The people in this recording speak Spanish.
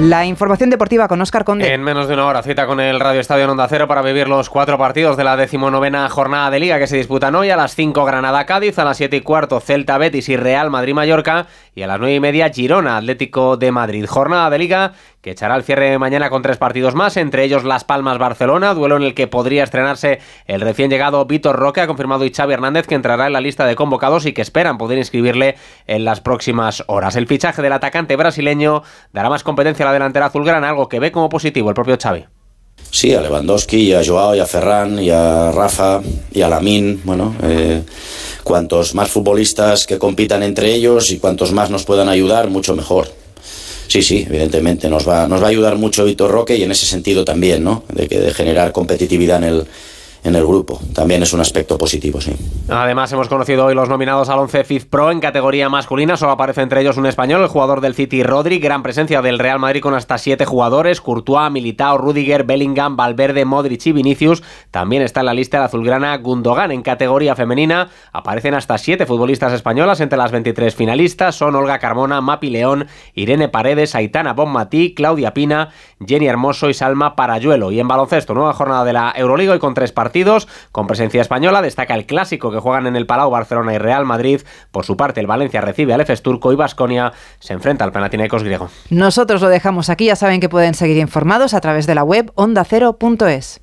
La información deportiva con Oscar Conde. En menos de una hora, cita con el Radio Estadio Onda Cero para vivir los cuatro partidos de la decimonovena jornada de Liga que se disputan hoy. A las 5 Granada-Cádiz, a las 7 y cuarto Celta-Betis y Real Madrid-Mallorca y a las 9 y media Girona-Atlético de Madrid. Jornada de Liga que echará el cierre mañana con tres partidos más, entre ellos Las Palmas-Barcelona, duelo en el que podría estrenarse el recién llegado Víctor Roque, ha confirmado y Xavi Hernández que entrará en la lista de convocados y que esperan poder inscribirle en las próximas horas. El fichaje del atacante brasileño dará más competencia a la delantera azulgrana, algo que ve como positivo el propio Xavi. Sí, a Lewandowski, a Joao, y a Ferran, y a Rafa, y a Lamin, bueno, eh, cuantos más futbolistas que compitan entre ellos y cuantos más nos puedan ayudar, mucho mejor. Sí, sí, evidentemente nos va, nos va a ayudar mucho Vitor Roque y en ese sentido también, ¿no? De, que, de generar competitividad en el, en el grupo. También es un aspecto positivo, sí. Además, hemos conocido hoy los nominados al 11 FIF Pro en categoría masculina. Solo aparece entre ellos un español, el jugador del City Rodri. Gran presencia del Real Madrid con hasta siete jugadores: Courtois, Militao, Rudiger, Bellingham, Valverde, Modric y Vinicius. También está en la lista el azulgrana Gundogan. En categoría femenina aparecen hasta siete futbolistas españolas entre las 23 finalistas. Son Olga Carmona, Mapi León, Irene Paredes, Aitana Bonmatí, Claudia Pina, Jenny Hermoso y Salma Parayuelo. Y en baloncesto, nueva jornada de la Euroliga y con tres partidos con presencia española. Destaca el clásico que juegan en el Palau Barcelona y Real Madrid. Por su parte, el Valencia recibe al Efes Turco y Vasconia se enfrenta al Panathinaikos griego. Nosotros lo dejamos aquí. Ya saben que pueden seguir informados a través de la web ondacero.es.